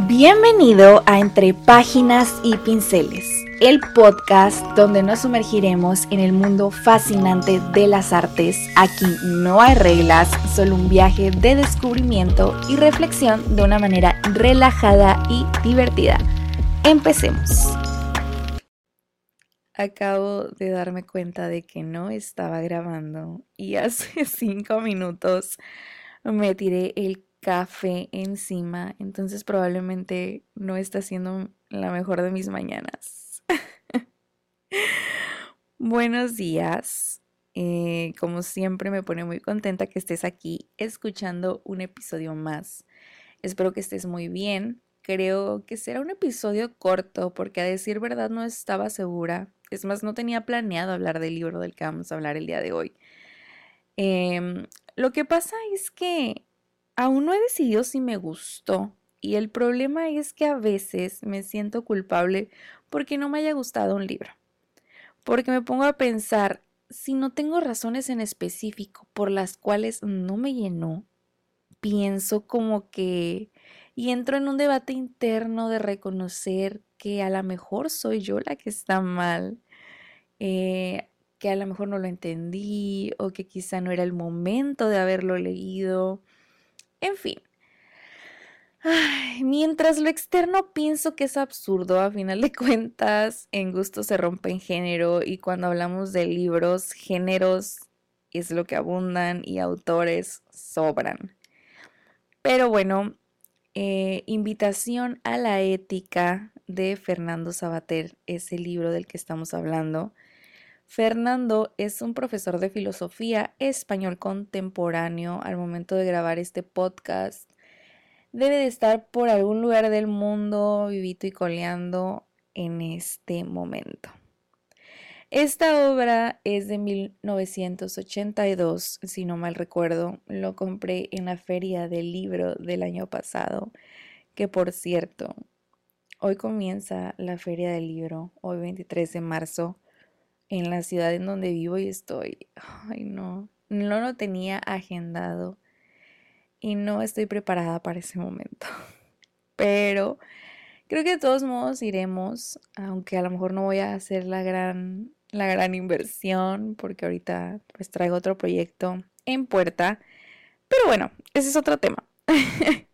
Bienvenido a Entre Páginas y Pinceles, el podcast donde nos sumergiremos en el mundo fascinante de las artes. Aquí no hay reglas, solo un viaje de descubrimiento y reflexión de una manera relajada y divertida. Empecemos. Acabo de darme cuenta de que no estaba grabando y hace cinco minutos me tiré el café encima, entonces probablemente no está siendo la mejor de mis mañanas. Buenos días. Eh, como siempre me pone muy contenta que estés aquí escuchando un episodio más. Espero que estés muy bien. Creo que será un episodio corto porque a decir verdad no estaba segura. Es más, no tenía planeado hablar del libro del que vamos a hablar el día de hoy. Em, lo que pasa es que aún no he decidido si me gustó. Y el problema es que a veces me siento culpable porque no me haya gustado un libro. Porque me pongo a pensar, si no tengo razones en específico por las cuales no me llenó, pienso como que... Y entro en un debate interno de reconocer que a lo mejor soy yo la que está mal, eh, que a lo mejor no lo entendí o que quizá no era el momento de haberlo leído en fin. mientras lo externo pienso que es absurdo, a final de cuentas, en gusto se rompe en género y cuando hablamos de libros, géneros es lo que abundan y autores sobran. Pero bueno, eh, Invitación a la Ética de Fernando Sabater es el libro del que estamos hablando. Fernando es un profesor de filosofía español contemporáneo al momento de grabar este podcast. Debe de estar por algún lugar del mundo vivito y coleando en este momento. Esta obra es de 1982, si no mal recuerdo. Lo compré en la feria del libro del año pasado, que por cierto, hoy comienza la feria del libro, hoy 23 de marzo en la ciudad en donde vivo y estoy. Ay, no, no lo tenía agendado y no estoy preparada para ese momento. Pero creo que de todos modos iremos, aunque a lo mejor no voy a hacer la gran la gran inversión porque ahorita pues traigo otro proyecto en puerta. Pero bueno, ese es otro tema.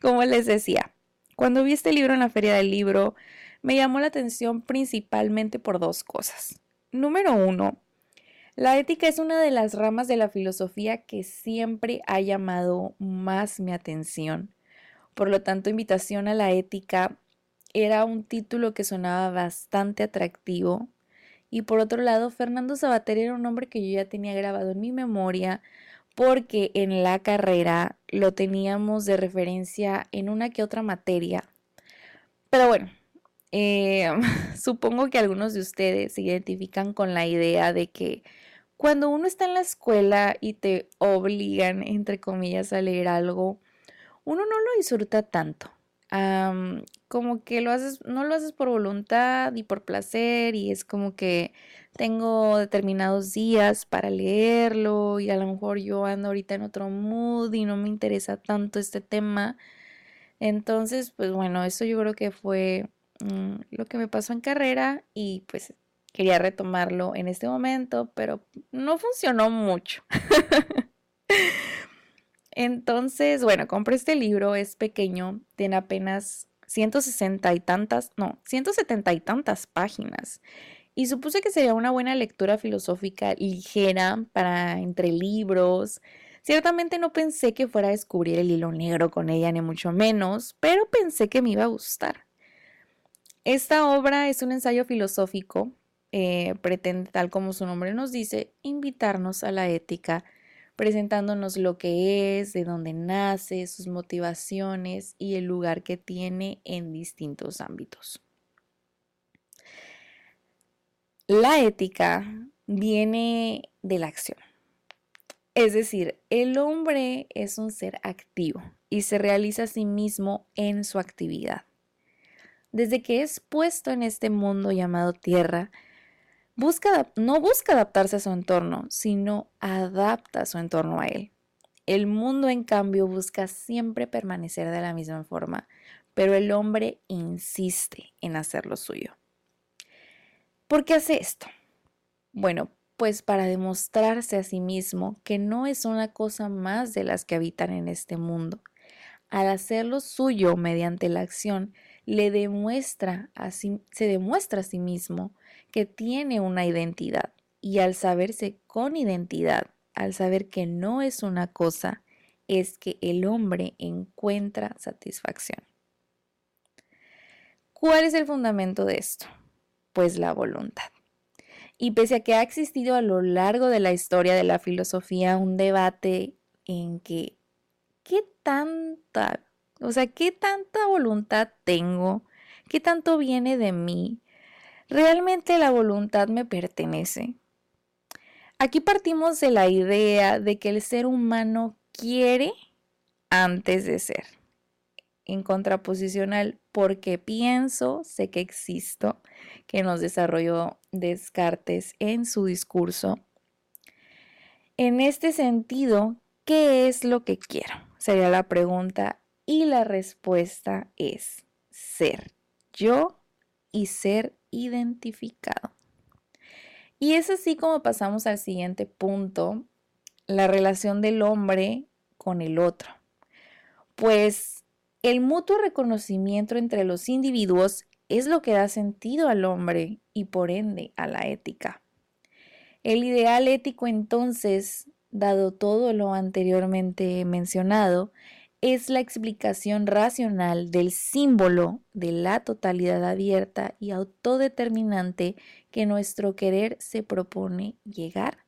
Como les decía, cuando vi este libro en la feria del libro, me llamó la atención principalmente por dos cosas. Número uno, la ética es una de las ramas de la filosofía que siempre ha llamado más mi atención. Por lo tanto, invitación a la ética era un título que sonaba bastante atractivo. Y por otro lado, Fernando Sabater era un nombre que yo ya tenía grabado en mi memoria porque en la carrera lo teníamos de referencia en una que otra materia. Pero bueno, eh, supongo que algunos de ustedes se identifican con la idea de que cuando uno está en la escuela y te obligan, entre comillas, a leer algo, uno no lo disfruta tanto. como que lo haces, no lo haces por voluntad y por placer y es como que tengo determinados días para leerlo y a lo mejor yo ando ahorita en otro mood y no me interesa tanto este tema. Entonces, pues bueno, eso yo creo que fue Mm, lo que me pasó en carrera y pues quería retomarlo en este momento, pero no funcionó mucho. Entonces, bueno, compré este libro, es pequeño, tiene apenas 160 y tantas, no, 170 y tantas páginas. Y supuse que sería una buena lectura filosófica ligera para entre libros. Ciertamente no pensé que fuera a descubrir el hilo negro con ella, ni mucho menos, pero pensé que me iba a gustar. Esta obra es un ensayo filosófico, eh, pretende, tal como su nombre nos dice, invitarnos a la ética, presentándonos lo que es, de dónde nace, sus motivaciones y el lugar que tiene en distintos ámbitos. La ética viene de la acción. Es decir, el hombre es un ser activo y se realiza a sí mismo en su actividad desde que es puesto en este mundo llamado tierra, busca, no busca adaptarse a su entorno, sino adapta su entorno a él. El mundo, en cambio, busca siempre permanecer de la misma forma, pero el hombre insiste en hacer lo suyo. ¿Por qué hace esto? Bueno, pues para demostrarse a sí mismo que no es una cosa más de las que habitan en este mundo. Al hacerlo suyo mediante la acción, le demuestra se demuestra a sí mismo que tiene una identidad y al saberse con identidad, al saber que no es una cosa, es que el hombre encuentra satisfacción. ¿Cuál es el fundamento de esto? Pues la voluntad. Y pese a que ha existido a lo largo de la historia de la filosofía un debate en que, ¿qué tanta, o sea, qué tanta voluntad tengo? ¿Qué tanto viene de mí? ¿Realmente la voluntad me pertenece? Aquí partimos de la idea de que el ser humano quiere antes de ser en contraposición al porque pienso, sé que existo, que nos desarrolló Descartes en su discurso. En este sentido, ¿qué es lo que quiero? Sería la pregunta y la respuesta es ser yo y ser identificado. Y es así como pasamos al siguiente punto, la relación del hombre con el otro. Pues el mutuo reconocimiento entre los individuos es lo que da sentido al hombre y por ende a la ética. El ideal ético entonces, dado todo lo anteriormente mencionado, es la explicación racional del símbolo de la totalidad abierta y autodeterminante que nuestro querer se propone llegar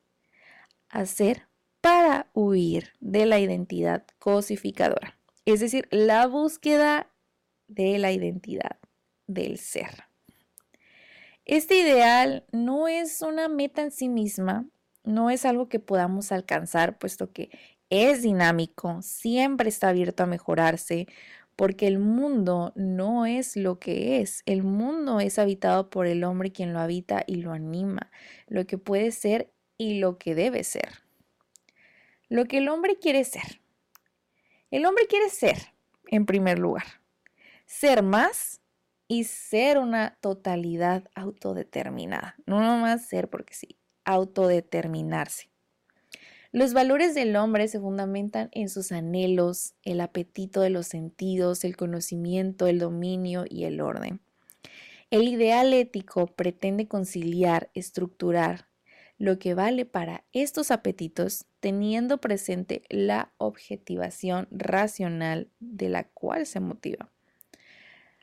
a ser para huir de la identidad cosificadora es decir, la búsqueda de la identidad del ser. Este ideal no es una meta en sí misma, no es algo que podamos alcanzar, puesto que es dinámico, siempre está abierto a mejorarse, porque el mundo no es lo que es, el mundo es habitado por el hombre quien lo habita y lo anima, lo que puede ser y lo que debe ser. Lo que el hombre quiere ser, el hombre quiere ser, en primer lugar, ser más y ser una totalidad autodeterminada. No nomás ser porque sí, autodeterminarse. Los valores del hombre se fundamentan en sus anhelos, el apetito de los sentidos, el conocimiento, el dominio y el orden. El ideal ético pretende conciliar, estructurar, lo que vale para estos apetitos teniendo presente la objetivación racional de la cual se motiva.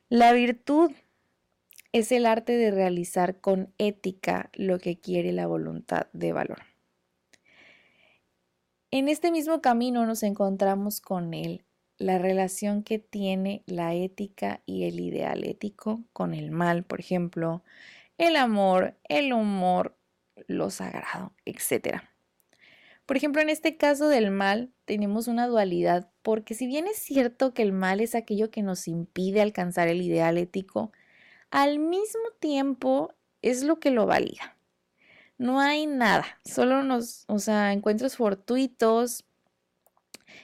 La virtud es el arte de realizar con ética lo que quiere la voluntad de valor. En este mismo camino nos encontramos con él, la relación que tiene la ética y el ideal ético con el mal, por ejemplo, el amor, el humor, lo sagrado, etc. Por ejemplo, en este caso del mal tenemos una dualidad, porque si bien es cierto que el mal es aquello que nos impide alcanzar el ideal ético, al mismo tiempo es lo que lo valida. No hay nada, solo nos, o sea, encuentros fortuitos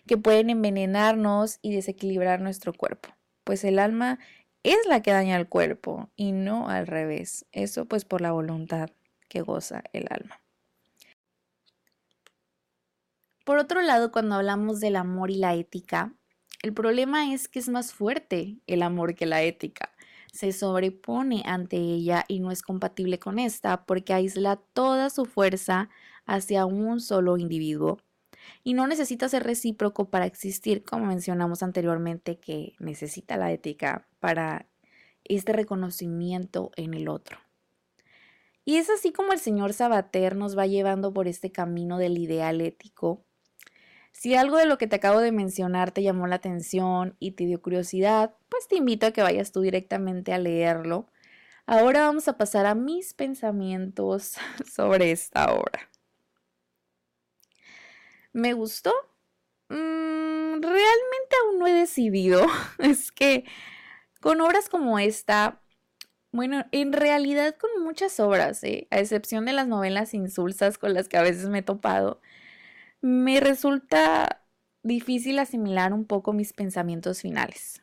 que pueden envenenarnos y desequilibrar nuestro cuerpo. Pues el alma es la que daña al cuerpo y no al revés. Eso pues por la voluntad que goza el alma. Por otro lado, cuando hablamos del amor y la ética, el problema es que es más fuerte el amor que la ética. Se sobrepone ante ella y no es compatible con esta porque aísla toda su fuerza hacia un solo individuo. Y no necesita ser recíproco para existir, como mencionamos anteriormente, que necesita la ética para este reconocimiento en el otro. Y es así como el señor Sabater nos va llevando por este camino del ideal ético. Si algo de lo que te acabo de mencionar te llamó la atención y te dio curiosidad, pues te invito a que vayas tú directamente a leerlo. Ahora vamos a pasar a mis pensamientos sobre esta obra. ¿Me gustó? Mm, realmente aún no he decidido. Es que con obras como esta bueno, en realidad con muchas obras, ¿eh? a excepción de las novelas insulsas con las que a veces me he topado, me resulta difícil asimilar un poco mis pensamientos finales.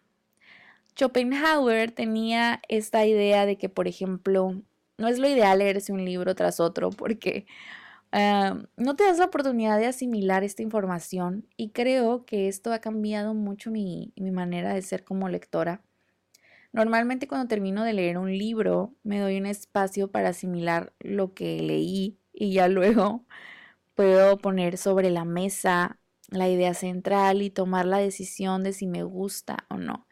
Schopenhauer tenía esta idea de que, por ejemplo, no es lo ideal leerse un libro tras otro porque ah, no te das la oportunidad de asimilar esta información y creo que esto ha cambiado mucho mi, mi manera de ser como lectora. Normalmente cuando termino de leer un libro me doy un espacio para asimilar lo que leí y ya luego puedo poner sobre la mesa la idea central y tomar la decisión de si me gusta o no.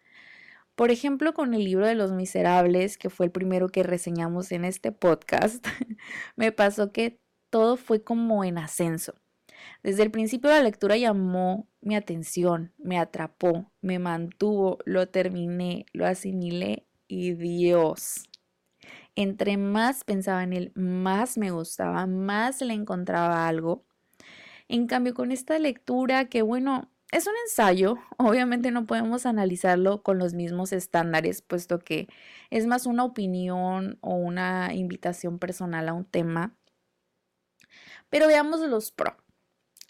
Por ejemplo, con el libro de los miserables, que fue el primero que reseñamos en este podcast, me pasó que todo fue como en ascenso. Desde el principio la lectura llamó mi atención, me atrapó, me mantuvo, lo terminé, lo asimilé y Dios. Entre más pensaba en él, más me gustaba, más le encontraba algo. En cambio, con esta lectura, que bueno, es un ensayo, obviamente no podemos analizarlo con los mismos estándares, puesto que es más una opinión o una invitación personal a un tema. Pero veamos los pro.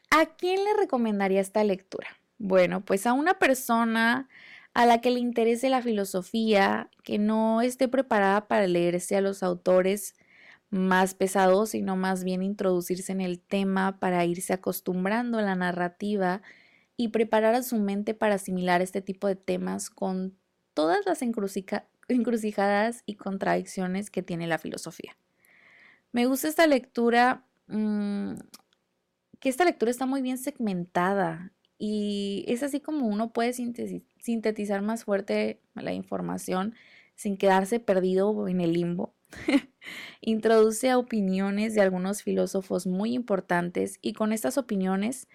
¿A quién le recomendaría esta lectura? Bueno, pues a una persona a la que le interese la filosofía, que no esté preparada para leerse a los autores más pesados, sino más bien introducirse en el tema para irse acostumbrando a la narrativa y preparar a su mente para asimilar este tipo de temas con todas las encrucijadas y contradicciones que tiene la filosofía. Me gusta esta lectura, mm, que esta lectura está muy bien segmentada y es así como uno puede sintetizar más fuerte la información sin quedarse perdido en el limbo. Introduce opiniones de algunos filósofos muy importantes y con estas opiniones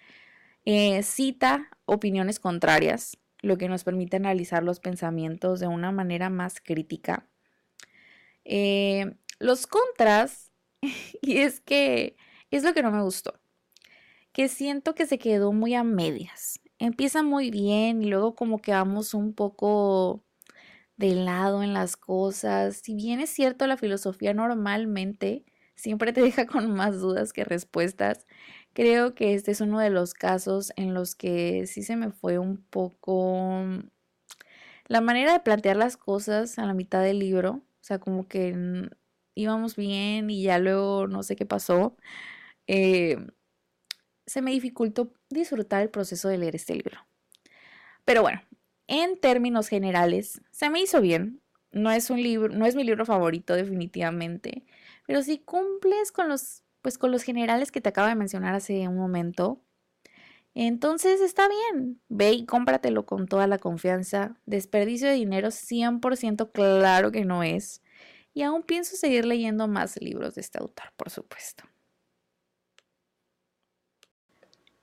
eh, cita opiniones contrarias, lo que nos permite analizar los pensamientos de una manera más crítica. Eh, los contras, y es que es lo que no me gustó, que siento que se quedó muy a medias. Empieza muy bien y luego como que vamos un poco de lado en las cosas. Si bien es cierto, la filosofía normalmente siempre te deja con más dudas que respuestas. Creo que este es uno de los casos en los que sí se me fue un poco la manera de plantear las cosas a la mitad del libro. O sea, como que íbamos bien y ya luego no sé qué pasó. Eh, se me dificultó disfrutar el proceso de leer este libro. Pero bueno, en términos generales, se me hizo bien. No es un libro, no es mi libro favorito definitivamente, pero si cumples con los pues con los generales que te acabo de mencionar hace un momento, entonces está bien, ve y cómpratelo con toda la confianza. Desperdicio de dinero 100% claro que no es. Y aún pienso seguir leyendo más libros de este autor, por supuesto.